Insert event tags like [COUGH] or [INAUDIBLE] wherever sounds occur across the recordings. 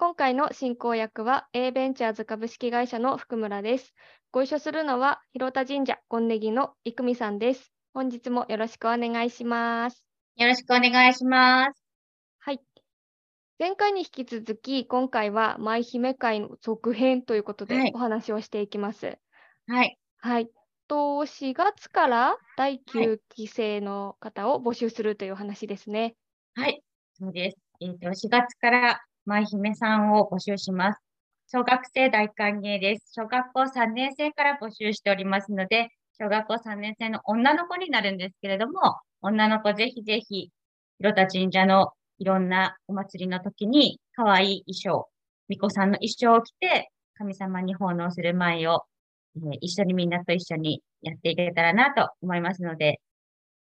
今回の進行役は A ベンチャーズ株式会社の福村です。ご一緒するのは広田神社ゴンネギの生見さんです。本日もよろしくお願いします。よろしくお願いします。はい。前回に引き続き、今回は舞姫会の続編ということはいでお話をしていきます。はい。はい。と4月から第9期生の方を募集するという話ですね。はい。そうです。えっ、と、4月から舞姫さんを募集します。小学生大歓迎です。小学校3年生から募集しておりますので、小学校3年生の女の子になるんですけれども、女の子ぜひぜひ、広田神社のいろんなお祭りの時に、可愛い衣装、巫女さんの衣装を着て、神様に奉納する舞を、えー一緒にみんなと一緒にやっていけたらなと思いますので、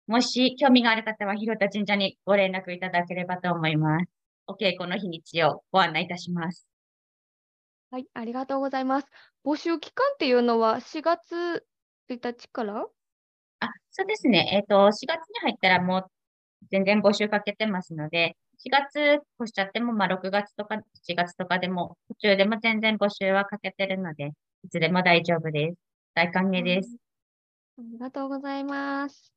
もし興味がある方は広田神社にご連絡いただければと思います。お稽古の日にちをご案内いたします。はい、ありがとうございます。募集期間っていうのは4月1日から？あ、そうですね。えっ、と、4月に入ったらもう全然募集かけてますので、4月越しちゃっても、まあ6月とか7月とかでも、途中でも全然募集はかけてるので、いつでも大丈夫です。大歓迎です。ありがとうございます。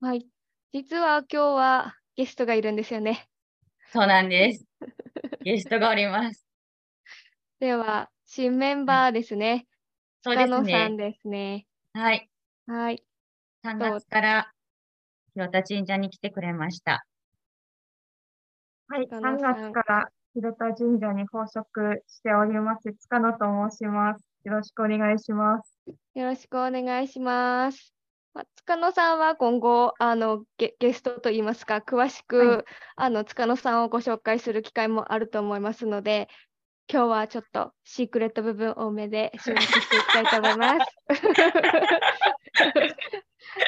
はい。実は今日はゲストがいるんですよね。そうなんです。ゲストがおります。では、新メンバーですね。そうです鹿野さんね。ですね。はい。はい。3どう月から広田神社に来てくれました。はい、塚野3さん月から広田神社に奉職しております、塚野と申します。よろしくお願いします。よろしくお願いします。まあ塚野さんは今後、あのゲ、ゲストといいますか、詳しく、あの塚野さんをご紹介する機会もあると思いますので、今日はちょっとシークレット部分多めで収録していきたいと思います。[LAUGHS]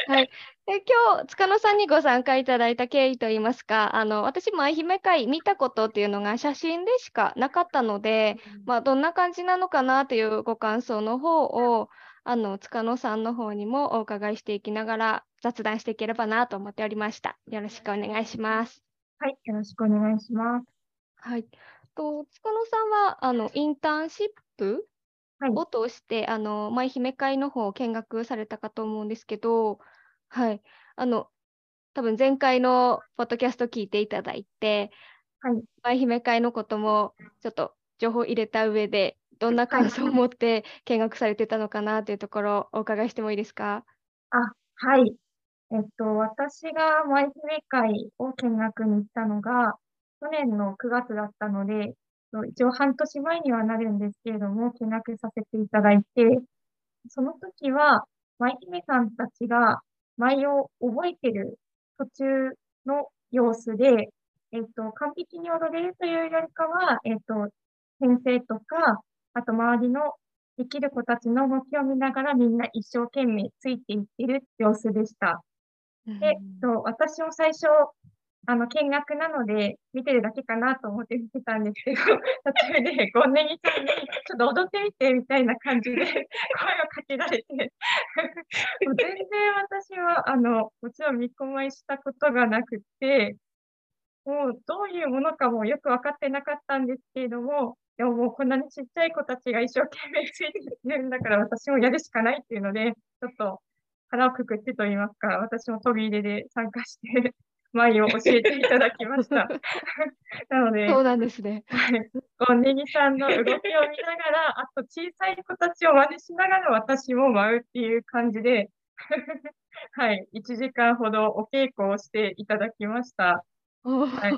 はい、で今日、塚野さんにご参加いただいた経緯といいますか、あの私、舞姫会見たことっていうのが写真でしかなかったので、まあ、どんな感じなのかなというご感想の方を、あの塚野さんの方にもお伺いしていきながら雑談していければなと思っておりました。よろしくお願いします。はい、よろしくお願いします。はい。と塚野さんはあのインターンシップはいを通して、あの舞姫会の方を見学されたかと思うんですけど、はい。あの多分前回のポッドキャスト聞いていただいて、はい、舞姫会のこともちょっと情報入れた上で、どんな感想を持って見学されてたのかなというところをお伺いしてもいいですか？あ、はい。えっと、私が舞姫会を見学に行ったのが、去年の9月だったので、一応半年前にはなるんですけれども、見学させていただいて、その時は、舞姫さんたちが舞を覚えてる途中の様子で、えっと、完璧に踊れるというよりかは、えっと、先生とか、あと周りのできる子たちの動きを見ながらみんな一生懸命ついていってる様子でした。で、と、私も最初、あの、見学なので、見てるだけかなと思って見てたんですけど、[LAUGHS] 途中でゴンネギさんに、ちょっと踊ってみて、みたいな感じで [LAUGHS] 声をかけられて、[LAUGHS] もう全然私は、あの、もちろん見込まいしたことがなくて、もうどういうものかもよく分かってなかったんですけれども、でももうこんなにちっちゃい子たちが一生懸命ついてるんだから私もやるしかないっていうので、ちょっと腹をくくってと言いますか、私も飛び入れで参加して、[LAUGHS] 舞を教えていただきました。[LAUGHS] なので、そうなんですね。はいネギさんの動きを見ながら、あと小さい子たちを真似しながら私も舞うっていう感じで、[LAUGHS] はい、1時間ほどお稽古をしていただきました。はい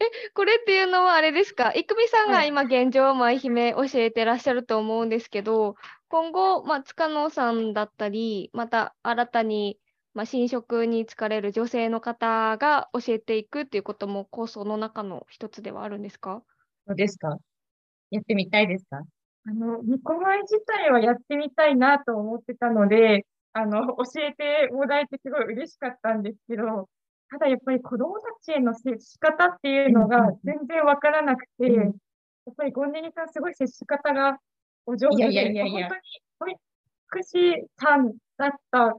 え、これっていうのはあれですか、郁美さんがはい。今現状舞姫教えてらっしゃると思うんですけど、今後、まあ、塚野さんだったり、また新たに、まあ、新職に就かれる女性の方が教えていくっていうことも構想の中の一つではあるんですか？どうですか。やってみたいですか？あの、ニコマイ自体はやってみたいなと思ってたので、あの、教えてもらえてすごい嬉しかったんですけど、ただやっぱり子供たちへの接し方っていうのが全然わからなくて、うん。やっぱりゴンネリさんすごい接し方がお上手で、いやいやいや本当に保育士さんだった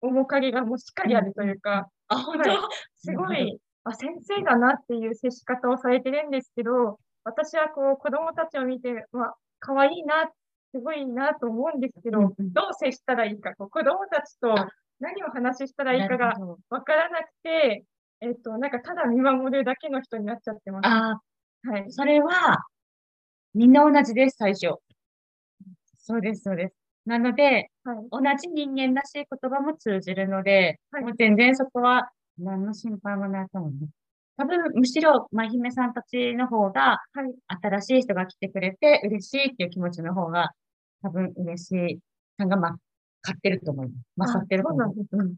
面影がもうしっかりあるというか、あ、本当？すごい、あ、先生だなっていう接し方をされてるんですけど、私はこう子供たちを見て、まあ、可愛いな、すごいなと思うんですけど、どう接したらいいか、こう子供たちと何を話ししたらいいかがわからなくて、えっと、なんかただ見守るだけの人になっちゃってます。あはいー、。それは、みんな同じです、最初。そうです、そうです。なので、はい。同じ人間らしい言葉も通じるので、はいもう全然そこは何の心配もないと思います。多分、むしろ、まひめさんたちの方が、はい。新しい人が来てくれて嬉しいっていう気持ちの方が、多分嬉しいさんが、ま、勝ってると思います。勝ってると思う。そうなうん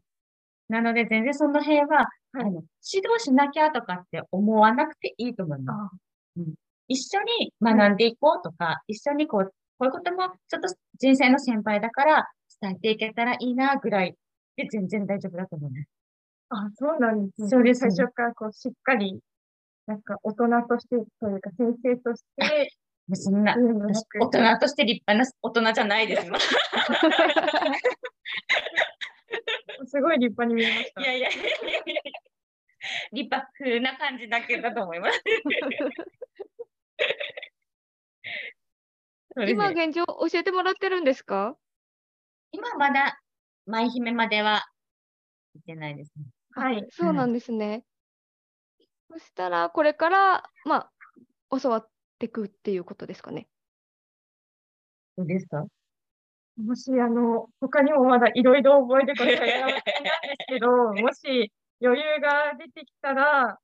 なので、全然その辺は、あの、指導しなきゃとかって思わなくていいと思います。あ一緒に学んでいこうとか、一緒にこう、こういうこともちょっと人生の先輩だから伝えていけたらいいなぐらいで全然大丈夫だと思います。あ、そうなんですね。そうですね最初からこうしっかり、なんか大人としてというか先生として、そんな、私く大人として立派な大人じゃないです。[LAUGHS] すごい立派に見えましたい。やいやいやいや立派風な感じだけだと思います。[LAUGHS] すね今現状教えてもらってるんですか？今まだ、舞姫までは行ってないですね。はい。そうなんですね。そしたら、これから、まあ、教わっていくっていうことですかね？どうですか？もし、あの、他にもまだいろいろ覚えることが山積みなんですけど、[LAUGHS] もし余裕が出てきたら、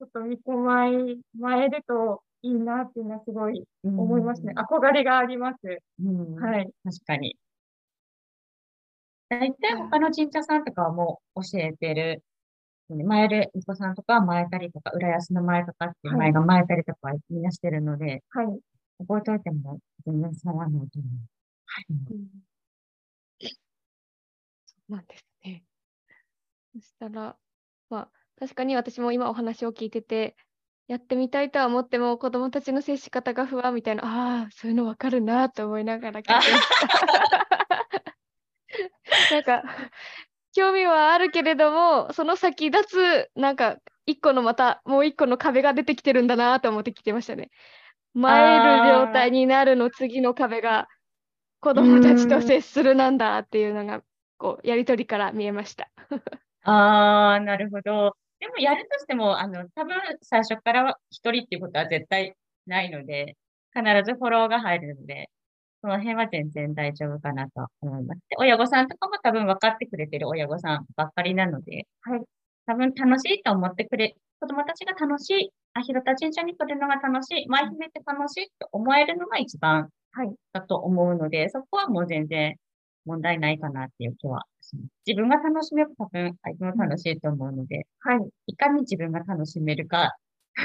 ちょっと見込まえ、まえるといいなっていうのはすごい思いますね。憧れがあります。うんはい。確かに。大体他の神社さんとかはもう教えてる。前る巫女さんとかは前たりとか、浦安の前とかっていうはい前が前たりとかはみんなしてるので、はい。覚えておいても全然差はないと思う。はい。そうなんですね。そしたら、まあ、確かに私も今お話を聞いてて、やってみたいとは思っても、子供たちの接し方が不安みたいな、ああ、そういうのわかるなと思いながら聞いてました。[LAUGHS] なんか、興味はあるけれども、その先立つ、なんか、一個のまた、もう一個の壁が出てきてるんだなと思って聞いてましたね。前る状態になるの次の壁が、子供たちと接するなんだっていうのが、こう、やりとりから見えました。[LAUGHS] ああ、なるほど。でもやるとしても、あの、多分最初からは一人っていうことは絶対ないので、必ずフォローが入るので、その辺は全然大丈夫かなと思います。で、親御さんとかも多分分かってくれてる親御さんばっかりなので、はい。多分楽しいと思ってくれ、子供たちが楽しい、あ、広田神社に来るのが楽しい、舞姫って楽しいと思えるのが一番はい。だと思うので、そこはもう全然問題ないかなっていう気はします。自分が楽しめば多分相手も楽しいと思うので、はい。いかに自分が楽しめるか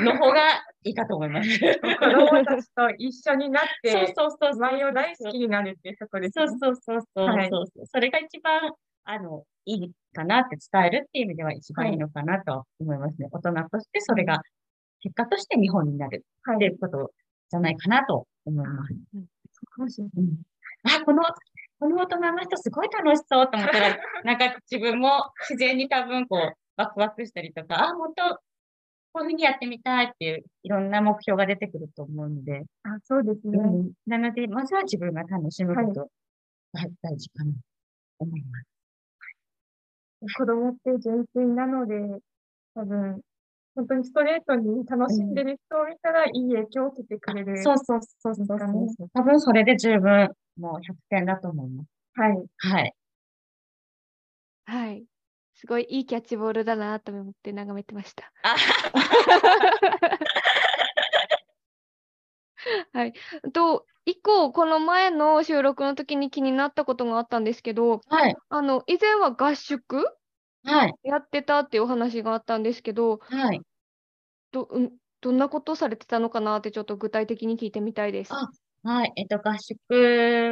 の方がいいかと思います。子供たちと一緒になっそうて、そうそうそう。舞を大好きになるっていうところですね。そうそうそうそうはいそれが一番、あの、いいかなって伝えるっていう意味では一番いいのかなと思いますね。大人としてそれが、結果として日本になるはい。っていうことじゃないかなと思います。そうかもしれない。うんあ、この、この大人の人すごい楽しそうと思ったら、なんか自分も自然に多分こう、ワクワクしたりとか、あ、もっとこういうふうにやってみたいっていう、いろんな目標が出てくると思うので、あ、そうですね。うんなので、まずは自分が楽しむことが大事かなと思います。子供って純粋なので、多分、本当にストレートに楽しんでる人を見たら、いい影響を受けてくれる。そうそうそうそうそうですかねそう。多分それで十分、もう100点だと思います。はい。はい。はい。すごいいいキャッチボールだなと思って眺めてました。あはい。と、一個、この前の収録の時に気になったことがあったんですけど、はい。あの、以前は合宿はい。やってたっていうお話があったんですけど、はい。と、うん、どんなことをされてたのかなってちょっと具体的に聞いてみたいです。あはい。えっと、合宿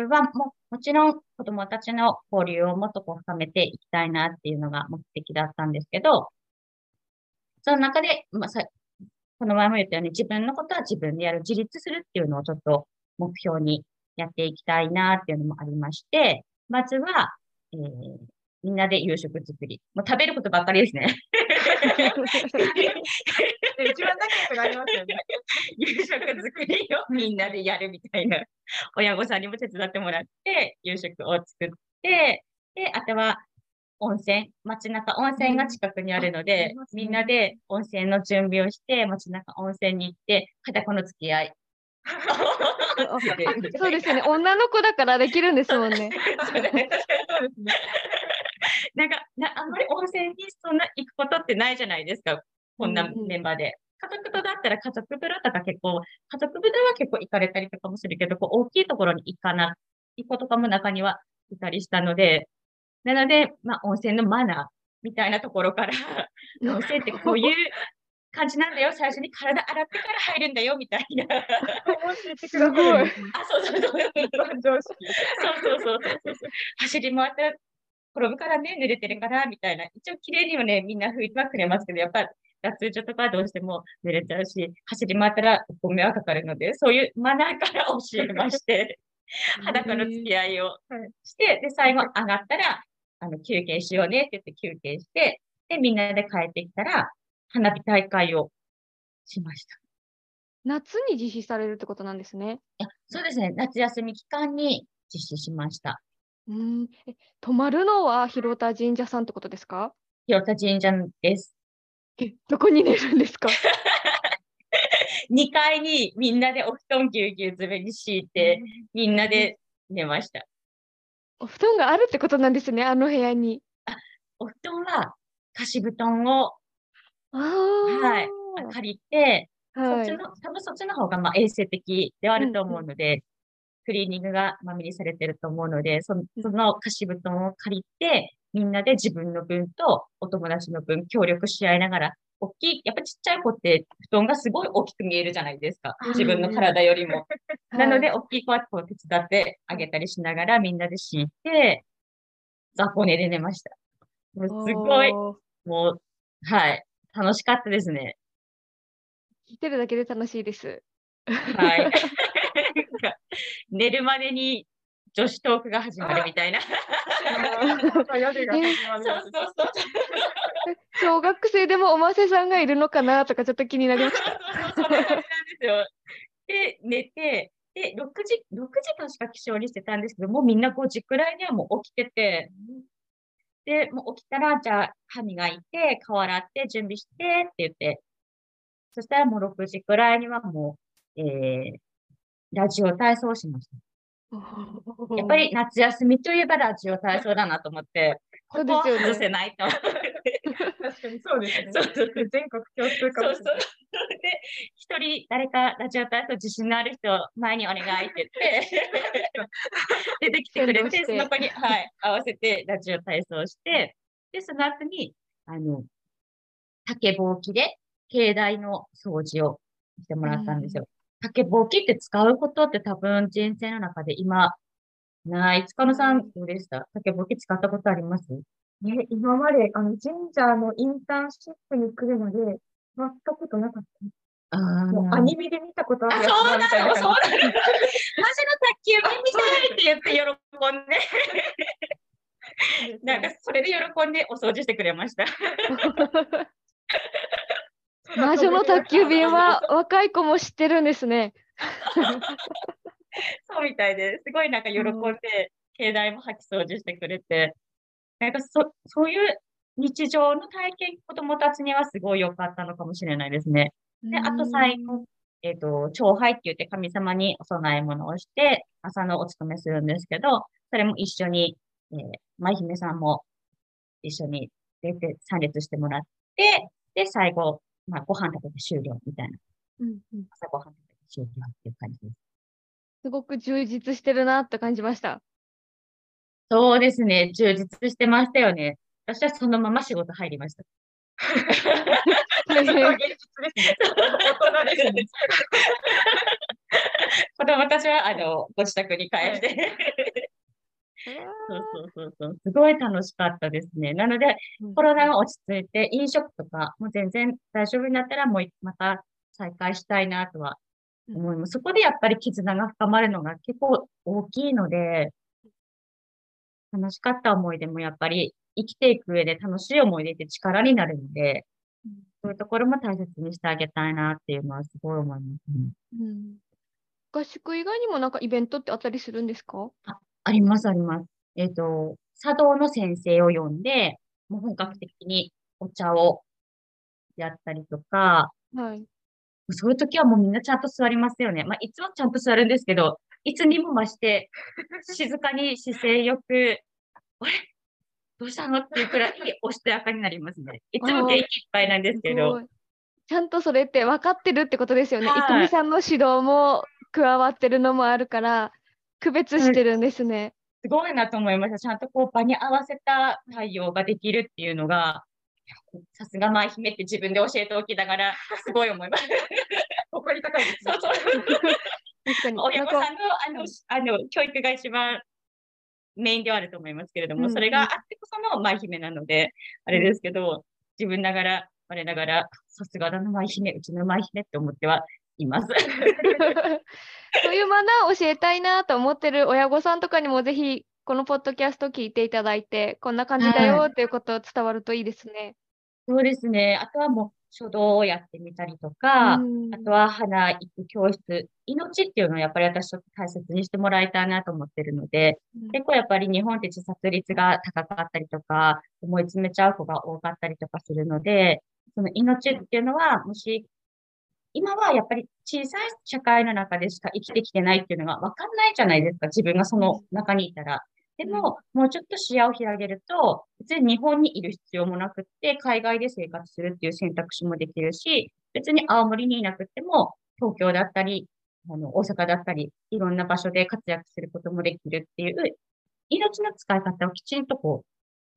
はも、もちろん子供たちの交流をもっとこう深めていきたいなっていうのが目的だったんですけど、その中で、まあ、さ、この前も言ったように自分のことは自分でやる、自立するっていうのをちょっと目標にやっていきたいなっていうのもありまして、まずは、えー、みんなで夕食作り。もう食べることばっかりですね。[LAUGHS] 一番仲良くなりますよね。[LAUGHS] 夕食作りをみんなでやるみたいな。親御さんにも手伝ってもらって、夕食を作って、で、あとは温泉、街中温泉が近くにあるので、うんね、みんなで温泉の準備をして、街中温泉に行って、裸の付き合い。[LAUGHS] そうですよね。女の子だからできるんですもんね。なんかな、あんまり温泉にそんな行くことってないじゃないですか。こんなメンバーで。家族とだったら家族風呂とか結構、家族風呂は結構行かれたりとかもするけど、こう大きいところに行かない、行く子とかも中にはいたりしたので、なので、まあ、温泉のマナーみたいなところから、[LAUGHS] 温泉ってこういう感じなんだよ。最初に体洗ってから入るんだよ、みたいな。[LAUGHS] 教えてください。[LAUGHS] あ、そうそうそう。そうそうそうそう。走り回って転ぶからね、濡れてるから、みたいな。一応綺麗にはね、みんな拭いてはくれますけど、やっぱ脱衣所とかどうしても濡れちゃうし、走り回ったらお米はかかるので、そういうマナーから教えまして、[LAUGHS] 裸の付き合いをして、で、最後上がったら、あの、休憩しようねって言って休憩して、で、みんなで帰ってきたら、花火大会をしました。夏に実施されるってことなんですね。いやそうですね。夏休み期間に実施しました。うん。え、泊まるのは広田神社さんってことですか？広田神社です。え、どこに寝るんですか？[LAUGHS] 2階にみんなでお布団ぎゅうぎゅう詰めに敷いて、みんなで寝ました。お布団があるってことなんですね、あの部屋に。あ、お布団は貸し布団を、はい、借りて、はい、そっちの、多分そっちの方がまあ衛生的ではあると思うので、うんクリーニングがまみにされてると思うので、そのその貸し布団を借りて、みんなで自分の分とお友達の分協力し合いながら、大きい、やっぱちっちゃい子って布団がすごい大きく見えるじゃないですか。自分の体よりも。[LAUGHS] なので、大きい子はこう手伝ってあげたりしながらみんなで敷いて、雑魚寝で寝ました。もうすごい、もう、はい、楽しかったですね。聞いてるだけで楽しいです。はい。[LAUGHS] 寝るまでに女子トークが始まるみたいな。小学生でもおませさんがいるのかなとかちょっと気になりました。そんな感じなんですよ。で、寝て、で、6時、6時間しか起床にしてたんですけど、もうみんな5時くらいにはもう起きてて、で、もう起きたら、じゃあ歯磨いて、顔洗って準備してって言って、そしたらもう6時くらいにはもう、えー、ラジオ体操しました。やっぱり夏休みといえばラジオ体操だなと思って、ここは外せないと。確かにそうですね。全国共通かもしれない。で、一人誰かラジオ体操自信のある人、前にお願いって言って、[LAUGHS] 出てきてくれて、その子に、はい、合わせてラジオ体操して、で、その後に、あの、竹ぼうきで境内の掃除をしてもらったんですよ。竹ぼうきって使うことって多分人生の中で今、ない？塚野さん、どうでした？竹ぼうき使ったことあります？ね、今まで、あの、神社のインターンシップに来るので、全くことなかった。あもうアニメで見たことあるやつそうなの、そうなの。マジの卓球見たいって言って喜んで。なんか、それで喜んでお掃除してくれました。[LAUGHS] 魔女の宅急便は若い子も知ってるんですね。[LAUGHS] そうみたいです。すごいなんか喜んで、境内も掃き掃除してくれて、なんかそそういう日常の体験、子供たちにはすごい良かったのかもしれないですね。で、あと最後、えっ、ー、と、長杯って言って神様にお供え物をして、朝のお勤めするんですけど、それも一緒に、えー、舞姫さんも一緒に出て参列してもらって、で、最後、まあ、ご飯食べて終了みたいな。うんうん、朝ご飯食べて終了っていう感じです。すごく充実してるなって感じました。そうですね。充実してましたよね。私はそのまま仕事入りました。大変現実ですね。[LAUGHS] 大人ですね。[LAUGHS] 子供たちは、あの、ご自宅に帰って。そうそうそうそう。すごい楽しかったですね。なので、コロナが落ち着いて、飲食とか、もう全然大丈夫になったら、もうまた再開したいなとは思います。そこでやっぱり絆が深まるのが結構大きいので、楽しかった思い出もやっぱり生きていく上で楽しい思い出って力になるので、そういうところも大切にしてあげたいなっていうのはすごい思いますね。うん合宿以外にもなんかイベントってあったりするんですか？あります、あります。えっと、茶道の先生を呼んで、もう本格的にお茶をやったりとか、はい。そういう時はもうみんなちゃんと座りますよね。まあ、いつもちゃんと座るんですけど、いつにも増して、[LAUGHS] 静かに姿勢よく、あれ？どうしたの？っていうくらいおしとやかになりますね。いつも元気いっぱいなんですけど。ちゃんとそれって分かってるってことですよね。はいいくみさんの指導も加わってるのもあるから、区別してるんですね。すごいなと思いました。ちゃんとこう場に合わせた対応ができるっていうのが、さすが舞姫って自分で教えておきながら、すごい思います。[LAUGHS] 誇り高いですね。そうそう。確かに。親御さんのあのあの教育が一番メインではあると思いますけれども、うんそれがあってこその舞姫なので、あれですけど、自分ながら、我ながら、さすがだな舞姫、うちの舞姫って思ってはいます。[LAUGHS] そういうマナーを教えたいなと思ってる親御さんとかにもぜひこのポッドキャスト聞いていただいて、こんな感じだよっていうことを伝わるといいですね。そうですね。あとはもう書道をやってみたりとか、うんあとは花育教室、命っていうのをやっぱり私ちょっと大切にしてもらいたいなと思ってるので、うん結構やっぱり日本って自殺率が高かったりとか、思い詰めちゃう子が多かったりとかするので、その命っていうのは、もし、今はやっぱり小さい社会の中でしか生きてきてないっていうのがわかんないじゃないですか、自分がその中にいたら。でも、もうちょっと視野を広げると、別に日本にいる必要もなくって、海外で生活するっていう選択肢もできるし、別に青森にいなくても、東京だったり、あの、大阪だったり、いろんな場所で活躍することもできるっていう、命の使い方をきちんとこう、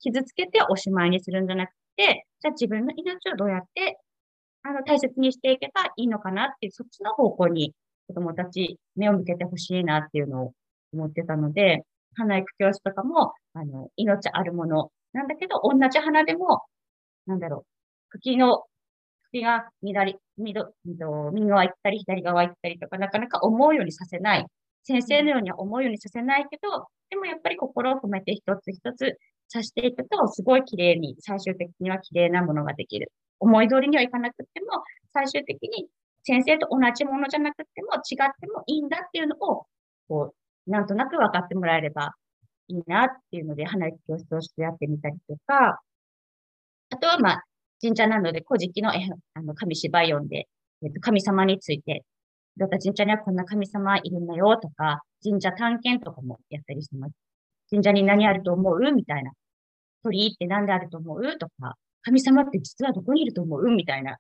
傷つけておしまいにするんじゃなくて、じゃあ自分の命をどうやって、あの、大切にしていけばいいのかなっていう、そっちの方向に子供たち目を向けてほしいなっていうのを思ってたので、花育教室とかも、あの、命あるものなんだけど、同じ花でも、なんだろう、茎の、茎が左、緑、右側行ったり、左側行ったりとか、なかなか思うようにさせない。先生のようには思うようにさせないけど、でもやっぱり心を込めて一つ一つ刺していくと、すごい綺麗に、最終的には綺麗なものができる。思い通りにはいかなくっても、最終的に先生と同じものじゃなくても、違ってもいいんだっていうのを、こう、なんとなく分かってもらえればいいなっていうので、花育教室をしてやってみたりとか、あとはまあ、神社なので、古事記の絵あの紙芝居読んで、えっと、神様について、だった神社にはこんな神様いるんだよとか、神社探検とかもやったりしてます。神社に何あると思う？みたいな。鳥居って何であると思う？とか、神様って実はどこにいると思う？みたいな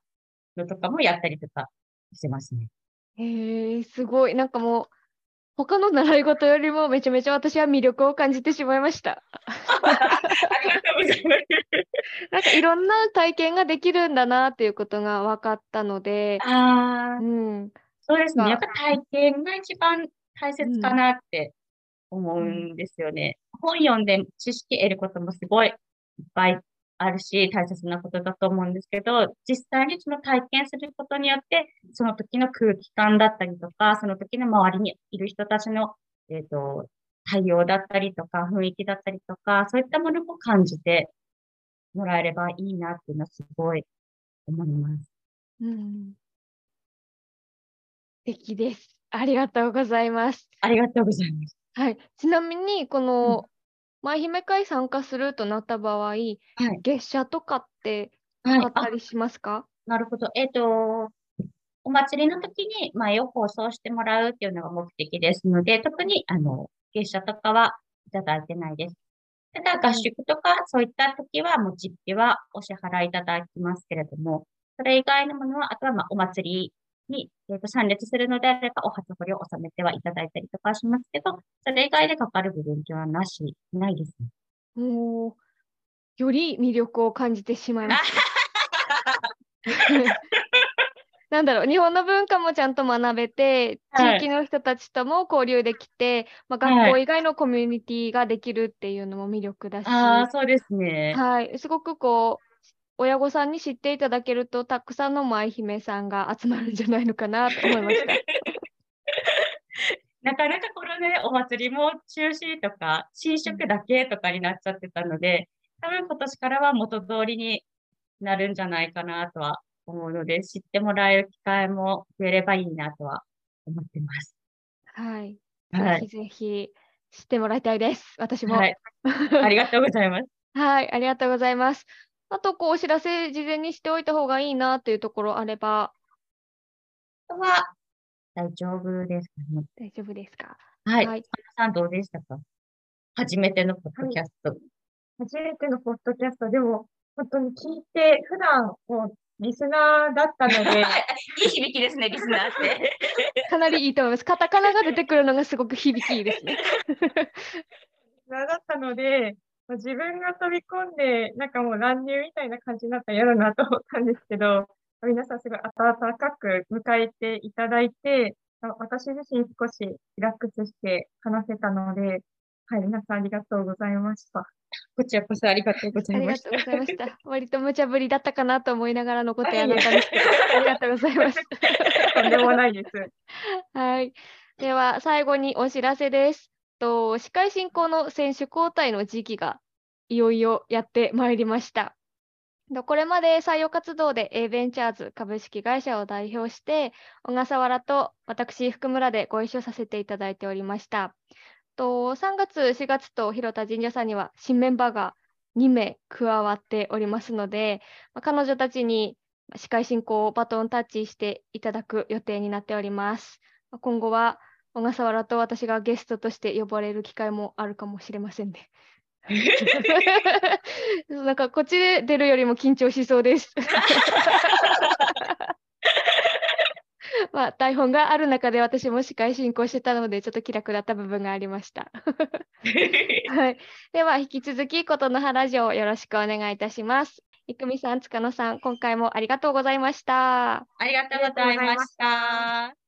のとかもやったりとかしてますね。へえ、すごい。なんかもう、他の習い事よりもめちゃめちゃ私は魅力を感じてしまいました。なんかいろんな体験ができるんだなっていうことが分かったので、ああう、ん、そうですね。かやっぱ体験が一番大切かなって思うんですよね。本読んで知識得ることもすごいいっぱいあるし、大切なことだと思うんですけど、実際にその体験することによって、その時の空気感だったりとか、その時の周りにいる人たちの、えっと、対応だったりとか、雰囲気だったりとか、そういったものも感じてもらえればいいなっていうのはすごい思います。うん。素敵です。ありがとうございます。ありがとうございます。はい。ちなみに、この、舞姫会参加するとなった場合、はい。月謝とかってはい。ああったりしますか？なるほど。えっと、お祭りの時に前を放送してもらうっていうのが目的ですので、特に、あの、月謝とかはいただいてないです。ただ、合宿とか、そういった時は、もう実費はお支払いいただきますけれども、それ以外のものは、あとは、まあ、お祭りに、えっと、参列するのであれば、お初掘りを納めてはいただいたりとかしますけど、それ以外でかかる部分はなし、ないですね。もう、より魅力を感じてしまいました。[LAUGHS] なんだろう、日本の文化もちゃんと学べて、はい地域の人たちとも交流できて、まあ、はい学校以外のコミュニティができるっていうのも魅力だし、ああ、そうですね。はい、すごくこう、親御さんに知っていただけると、たくさんの舞姫さんが集まるんじゃないのかなと思いました。[LAUGHS] なかなかこのね、お祭りも中止とか、新色だけとかになっちゃってたので、多分今年からは元通りになるんじゃないかなとは思うので、知ってもらえる機会も増えればいいなとは思ってます。はい、はい。ぜひぜひ知ってもらいたいです。私も。はい。[LAUGHS] ありがとうございます。はい、ありがとうございます。あと、こう、お知らせ事前にしておいた方がいいなっていうところあればは、大丈夫ですかね。大丈夫ですか？はい。はい皆さんどうでしたか？初めてのポッドキャスト。初めてのポッドキャスト、でも、本当に聞いて、普段、もう、リスナーだったので、[LAUGHS] いい響きですね、リスナーって。[LAUGHS] かなりいいと思います。カタカナが出てくるのがすごく響きいいですね。だったので、まあ自分が飛び込んで、なんかもう乱入みたいな感じになったら嫌だなと思ったんですけど、皆さんすごい温かく迎えていただいて、あ私自身少しリラックスして話せたので、はい、皆さんありがとうございました。こちらこそありがとうござあいましたりがとう。ございました。割と無茶ぶりだったかなと思いながらのことやだったんですけど、ありがとうございます。[LAUGHS] とんでもないです。はい。では、最後にお知らせです。と司会進行の選手交代の時期がいよいよやってまいりました。これまで採用活動で A ベンチャーズ株式会社を代表して、小笠原と私、福村でご一緒させていただいておりました。と3月、4月と広田神社さんには新メンバーが2名加わっておりますので、彼女たちに司会進行をバトンタッチしていただく予定になっております。今後は小笠原と私がゲストとして呼ばれる機会もあるかもしれませんね。[LAUGHS] なんかこっちで出るよりも緊張しそうです。[LAUGHS] まあ台本がある中で私も司会進行してたのでちょっと気楽だった部分がありました。[LAUGHS] はい、では引き続き琴の葉ラジオをよろしくお願いいたします。いくみさん、塚野さん、今回もありがとうございました。ありがとうございました。